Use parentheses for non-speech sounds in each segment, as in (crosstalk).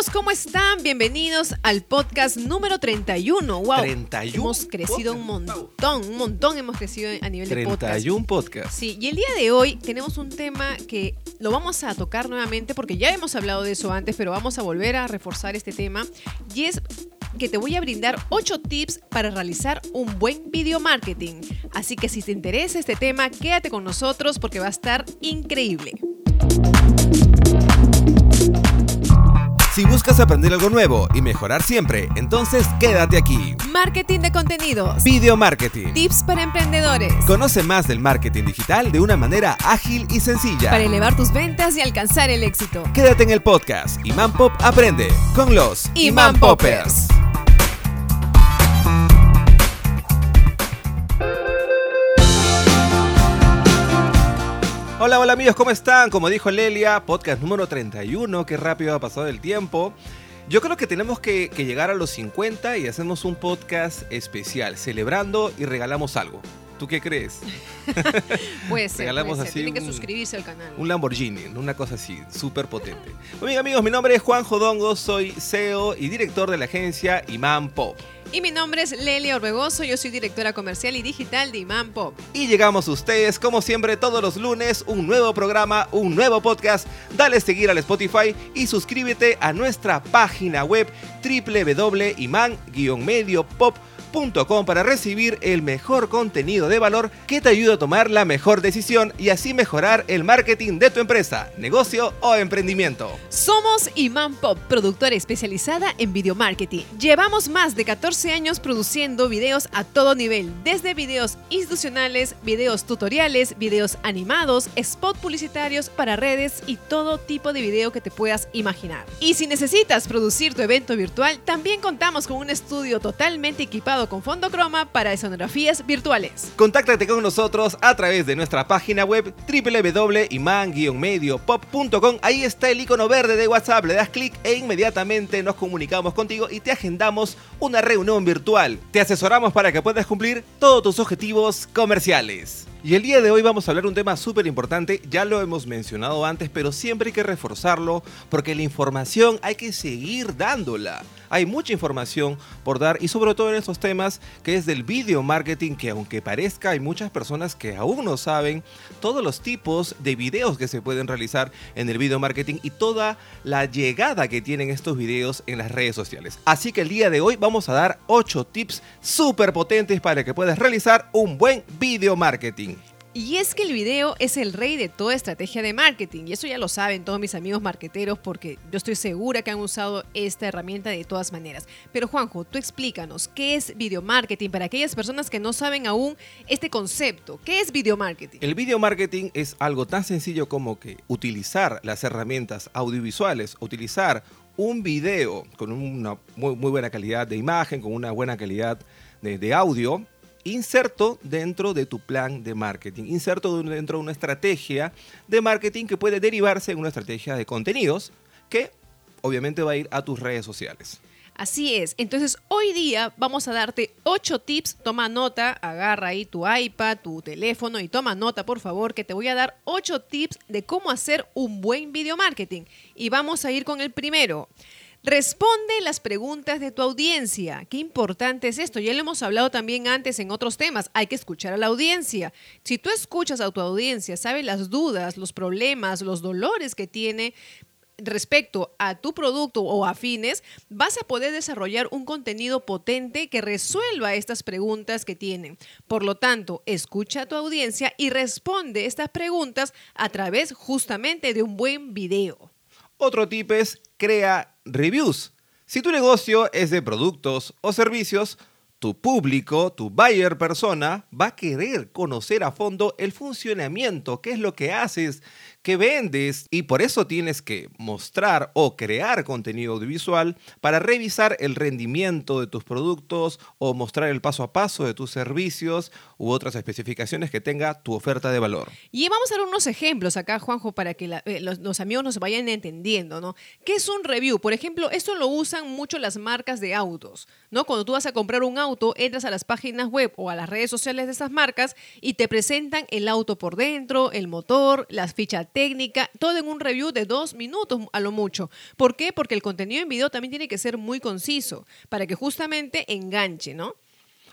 amigos, ¿cómo están? Bienvenidos al podcast número 31. Wow. 31 Hemos crecido un montón, un montón hemos crecido a nivel de podcast. 31 podcast. Sí, y el día de hoy tenemos un tema que lo vamos a tocar nuevamente porque ya hemos hablado de eso antes, pero vamos a volver a reforzar este tema y es que te voy a brindar 8 tips para realizar un buen video marketing. Así que si te interesa este tema, quédate con nosotros porque va a estar increíble. Si buscas aprender algo nuevo y mejorar siempre, entonces quédate aquí. Marketing de contenidos. Video marketing. Tips para emprendedores. Conoce más del marketing digital de una manera ágil y sencilla. Para elevar tus ventas y alcanzar el éxito. Quédate en el podcast Imán Pop Aprende con los Imán Poppers. Hola, hola amigos, ¿cómo están? Como dijo Lelia, podcast número 31, qué rápido ha pasado el tiempo. Yo creo que tenemos que, que llegar a los 50 y hacemos un podcast especial, celebrando y regalamos algo. ¿Tú qué crees? (laughs) Puede ser. Regalamos puede ser. así Tienen que un- suscribirse al canal. Un Lamborghini, una cosa así, súper potente. Muy bien amigos, mi nombre es Juan Jodongo, soy CEO y director de la agencia Imán Pop. Y mi nombre es Lelia Orbegoso, yo soy directora comercial y digital de Imán Pop. Y llegamos a ustedes, como siempre, todos los lunes, un nuevo programa, un nuevo podcast. Dale seguir al Spotify y suscríbete a nuestra página web www.iman-mediopop.com para recibir el mejor contenido de valor que te ayude a tomar la mejor decisión y así mejorar el marketing de tu empresa, negocio o emprendimiento. Somos Imán Pop, productora especializada en video marketing. Llevamos más de 14 años produciendo videos a todo nivel, desde videos institucionales, videos tutoriales, videos animados, spot publicitarios para redes y todo tipo de video que te puedas imaginar. Y si necesitas producir tu evento virtual, también contamos con un estudio totalmente equipado con fondo croma para escenografías virtuales. Contáctate con nosotros a través de nuestra página web www.iman-mediopop.com. Ahí está el icono verde de WhatsApp, le das clic e inmediatamente nos comunicamos contigo y te agendamos una reunión virtual. Te asesoramos para que puedas cumplir todos tus objetivos comerciales. Y el día de hoy vamos a hablar un tema súper importante, ya lo hemos mencionado antes, pero siempre hay que reforzarlo porque la información hay que seguir dándola. Hay mucha información por dar y sobre todo en estos temas que es del video marketing, que aunque parezca hay muchas personas que aún no saben todos los tipos de videos que se pueden realizar en el video marketing y toda la llegada que tienen estos videos en las redes sociales. Así que el día de hoy vamos a dar 8 tips súper potentes para que puedas realizar un buen video marketing. Y es que el video es el rey de toda estrategia de marketing. Y eso ya lo saben todos mis amigos marqueteros porque yo estoy segura que han usado esta herramienta de todas maneras. Pero Juanjo, tú explícanos, ¿qué es video marketing para aquellas personas que no saben aún este concepto? ¿Qué es video marketing? El video marketing es algo tan sencillo como que utilizar las herramientas audiovisuales, utilizar un video con una muy, buena calidad de imagen, con una buena calidad de audio, inserto dentro de tu plan de marketing, inserto dentro de una estrategia de marketing que puede derivarse en una estrategia de contenidos que obviamente va a ir a tus redes sociales. Así es. Entonces, hoy día vamos a darte 8 tips. Toma nota, agarra ahí tu iPad, tu teléfono y toma nota, por favor, que te voy a dar 8 tips de cómo hacer un buen video marketing. Y vamos a ir con el primero. Responde las preguntas de tu audiencia. Qué importante es esto. Ya lo hemos hablado también antes en otros temas. Hay que escuchar a la audiencia. Si tú escuchas a tu audiencia, sabes las dudas, los problemas, los dolores que tiene respecto a tu producto o afines, vas a poder desarrollar un contenido potente que resuelva estas preguntas que tienen. Por lo tanto, escucha a tu audiencia y responde estas preguntas a través justamente de un buen video. Otro tip es crea reviews. Si tu negocio es de productos o servicios, tu público, tu buyer persona, va a querer conocer a fondo el funcionamiento, qué es lo que haces, qué vendes, y por eso tienes que mostrar o crear contenido audiovisual para revisar el rendimiento de tus productos o mostrar el paso a paso de tus servicios u otras especificaciones que tenga tu oferta de valor. Y vamos a dar unos ejemplos acá, Juanjo, para que eh, los, amigos nos vayan entendiendo, ¿no? ¿Qué es un review? Por ejemplo, esto lo usan mucho las marcas de autos, ¿no? Cuando tú vas a comprar un auto, entras a las páginas web o a las redes sociales de esas marcas y te presentan el auto por dentro, el motor, la ficha técnica, todo en un review de dos minutos a lo mucho. ¿Por qué? Porque el contenido en video también tiene que ser muy conciso para que justamente enganche, ¿no?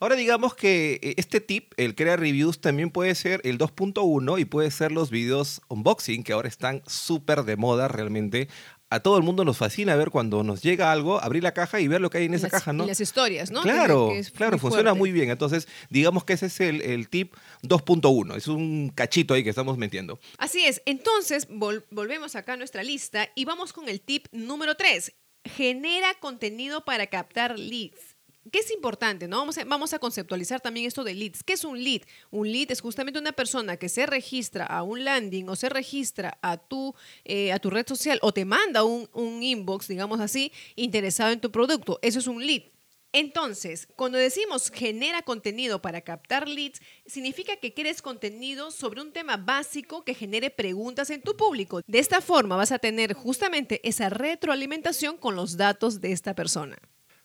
Ahora digamos que eh, este tip, el crear reviews, también puede ser el 2.1 y puede ser los videos unboxing, que ahora están súper de moda realmente. A todo el mundo nos fascina ver cuando nos llega algo, abrir la caja y ver lo que hay en esa Las- caja, ¿no? Y las historias, ¿no? Claro, Que es claro, funciona fuerte. muy bien. Entonces, digamos que ese es el, el tip 2.1. Es un cachito ahí que estamos metiendo. Así es. Entonces, vol- volvemos acá a nuestra lista y vamos con el tip número 3. Genera contenido para captar leads. ¿Qué es importante? ¿no? Vamos, a, conceptualizar también esto de leads. ¿Qué es un lead? Un lead es justamente una persona que se registra a un landing o se registra a tu, eh, a tu red social o te manda un, un inbox, digamos así, interesado en tu producto. Eso es un lead. Entonces, cuando decimos genera contenido para captar leads, significa que quieres contenido sobre un tema básico que genere preguntas en tu público. De esta forma vas a tener justamente esa retroalimentación con los datos de esta persona.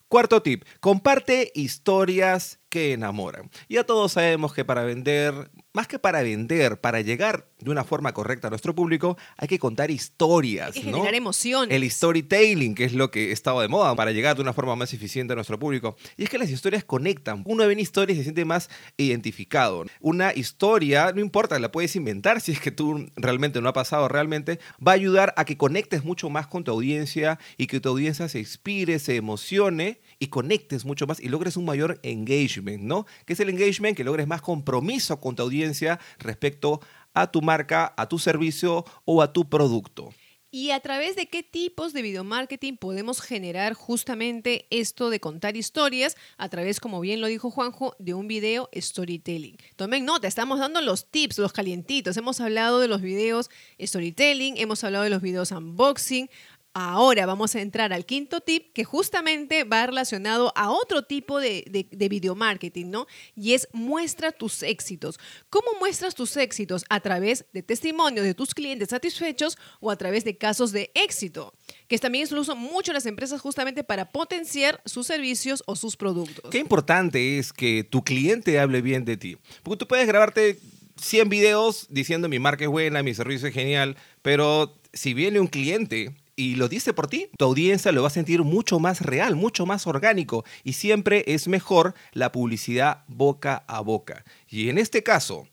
Cuarto tip, comparte historias que enamoran. Ya todos sabemos que para vender, más que para vender, para llegar de una forma correcta a nuestro público, hay que contar historias, Hay que ¿no? generar emociones. El storytelling, que es lo que estaba de moda para llegar de una forma más eficiente a nuestro público. Y es que las historias conectan. Uno ve una historia y se siente más identificado. Una historia, no importa, la puedes inventar si es que tú realmente no ha pasado realmente, va a ayudar a que conectes mucho más con tu audiencia y que tu audiencia se inspire, se emocione y conectes mucho más y logres un mayor engagement, ¿no? ¿Qué es el engagement? Que logres más compromiso con tu audiencia respecto a tu marca, a tu servicio o a tu producto. ¿Y a través de qué tipos de video marketing podemos generar justamente esto de contar historias? A través, como bien lo dijo Juanjo, de un video storytelling. Tomen nota, estamos dando los tips, los calientitos. Hemos hablado de los videos storytelling, hemos hablado de los videos unboxing. Ahora vamos a entrar al quinto tip que justamente va relacionado a otro tipo de, de, de video marketing, ¿no? Y es muestra tus éxitos. ¿Cómo muestras tus éxitos? A través de testimonios de tus clientes satisfechos o a través de casos de éxito, que también lo usan mucho las empresas justamente para potenciar sus servicios o sus productos. Qué importante es que tu cliente hable bien de ti. Porque tú puedes grabarte 100 videos diciendo mi marca es buena, mi servicio es genial, pero si viene un cliente y lo dice por ti, tu audiencia lo va a sentir mucho más real, mucho más orgánico y siempre es mejor la publicidad boca a boca. Y en este caso,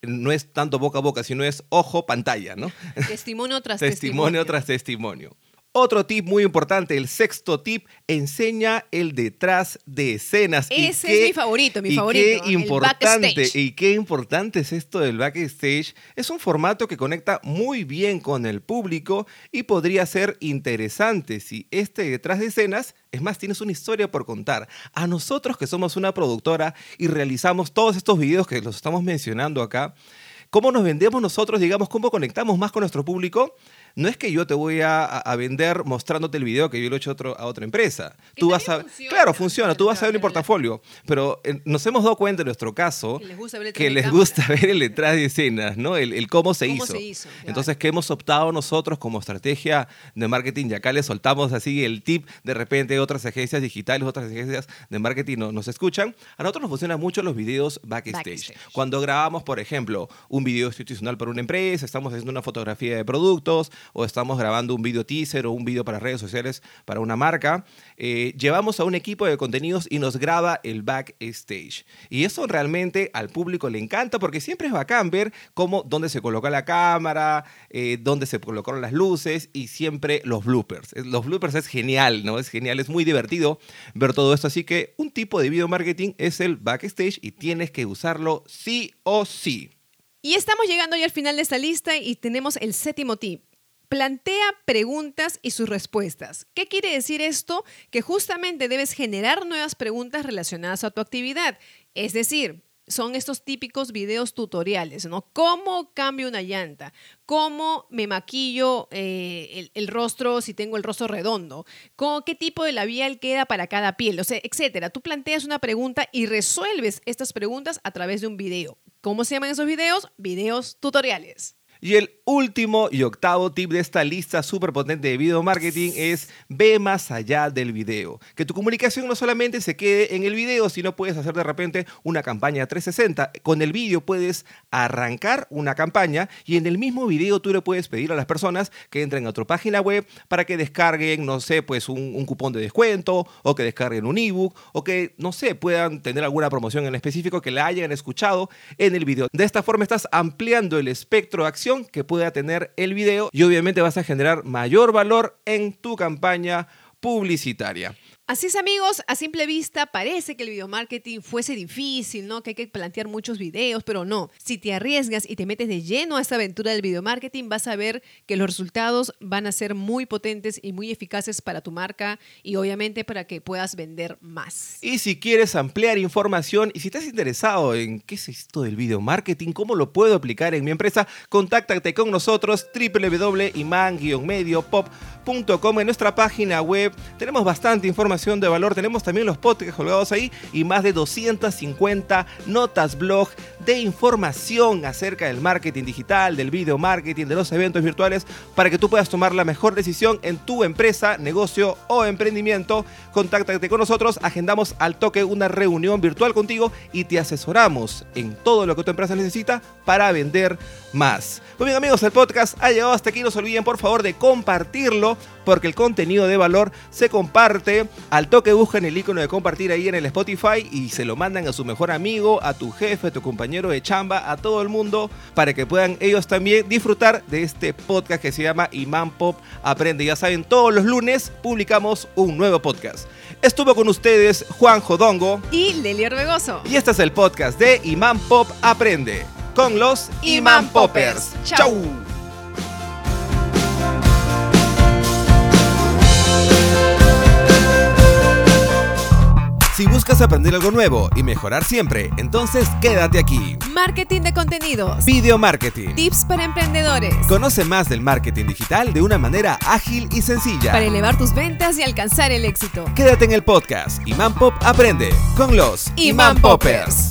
no es tanto boca a boca, sino es ojo pantalla, ¿no? Testimonio tras (laughs) testimonio tras testimonio. Otro tip muy importante, el sexto tip, enseña el detrás de escenas. Ese qué- es mi favorito, mi y favorito. Qué el importante, backstage. y qué importante es esto del backstage. Es un formato que conecta muy bien con el público y podría ser interesante si este detrás de escenas, es más, tienes una historia por contar. A nosotros que somos una productora y realizamos todos estos videos que los estamos mencionando acá, ¿Cómo nos vendemos nosotros, digamos, cómo conectamos más con nuestro público? No es que yo te voy a, a vender mostrándote el video que yo lo he hecho a, otro- a otra empresa. Tú vas a, funciona, claro, funciona, tú vas a ver la- portafolio, pero eh, nos hemos dado cuenta en nuestro caso Que les gusta ver el que de les cámara. gusta ver el detrás de escenas, ¿no? El, el cómo se ¿Cómo hizo. se hizo? Claro. Entonces, ¿qué hemos optado nosotros como estrategia de marketing? Y acá les soltamos así el tip, de repente otras agencias digitales, otras agencias de marketing no- nos escuchan. A nosotros nos funcionan mucho los videos backstage. Backstage. Cuando grabamos, por ejemplo, un video institucional para una empresa, estamos haciendo una fotografía de productos o estamos grabando un video teaser o un video para redes sociales para una marca, eh, llevamos a un equipo de contenidos y nos graba el backstage. Y eso realmente al público le encanta porque siempre es bacán ver cómo, dónde se coloca la cámara, eh, dónde se colocaron las luces y siempre los bloopers. Los bloopers es genial, ¿no? Es genial, es muy divertido ver todo esto. Así que un tipo de video marketing es el backstage y tienes que usarlo sí o sí. Y estamos llegando ya al final de esta lista y tenemos el séptimo tip. Plantea preguntas y sus respuestas. ¿Qué quiere decir esto? Que justamente debes generar nuevas preguntas relacionadas a tu actividad. Es decir, son estos típicos videos tutoriales, ¿no? ¿Cómo cambio una llanta? ¿Cómo me maquillo eh, el, el rostro si tengo el rostro redondo? ¿Cómo- ¿Qué tipo de labial queda para cada piel? O sea, etcétera. Tú planteas una pregunta y resuelves estas preguntas a través de un video. ¿Cómo se llaman esos videos? Videos tutoriales. Y el último y octavo tip de esta lista súper potente de video marketing es ve más allá del video. Que tu comunicación no solamente se quede en el video, sino puedes hacer de repente una campaña 360. Con el video puedes arrancar una campaña y en el mismo video tú le puedes pedir a las personas que entren a tu página web para que descarguen, no sé, pues un, un cupón de descuento o que descarguen un ebook o que, no sé, puedan tener alguna promoción en específico que la hayan escuchado en el video. De esta forma estás ampliando el espectro de acción que pueda tener el video y obviamente vas a generar mayor valor en tu campaña publicitaria. Así es amigos, a simple vista parece que el video marketing fuese difícil, ¿no? Que hay que plantear muchos videos, pero no. Si te arriesgas y te metes de lleno a esta aventura del video marketing, vas a ver que los resultados van a ser muy potentes y muy eficaces para tu marca y obviamente para que puedas vender más. Y si quieres ampliar información y si estás interesado en qué es esto del video marketing, cómo lo puedo aplicar en mi empresa, contáctate con nosotros www.iman-mediopop.com en nuestra página web. Tenemos bastante información de valor. Tenemos también los podcasts colgados ahí y más de 250 notas blog de información acerca del marketing digital, del video marketing, de los eventos virtuales, para que tú puedas tomar la mejor decisión en tu empresa, negocio o emprendimiento. Contáctate con nosotros, agendamos al toque una reunión virtual contigo y te asesoramos en todo lo que tu empresa necesita para vender más. Muy bien amigos, el podcast ha llegado hasta aquí. No se olviden por favor de compartirlo porque el contenido de valor se comparte. Al toque buscan el icono de compartir ahí en el Spotify y se lo mandan a su mejor amigo, a tu jefe, a tu compañero de chamba, a todo el mundo para que puedan ellos también disfrutar de este podcast que se llama Imán Pop Aprende. Ya saben, todos los lunes publicamos un nuevo podcast. Estuvo con ustedes Juan Jodongo y Leli Orbegoso. Y este es el podcast de Imán Pop Aprende con los Imán Poppers. Chau. Si buscas aprender algo nuevo y mejorar siempre, entonces quédate aquí. Marketing de contenidos. Video marketing. Tips para emprendedores. Conoce más del marketing digital de una manera ágil y sencilla. Para elevar tus ventas y alcanzar el éxito. Quédate en el podcast Imán Pop Aprende con los Imán Poppers.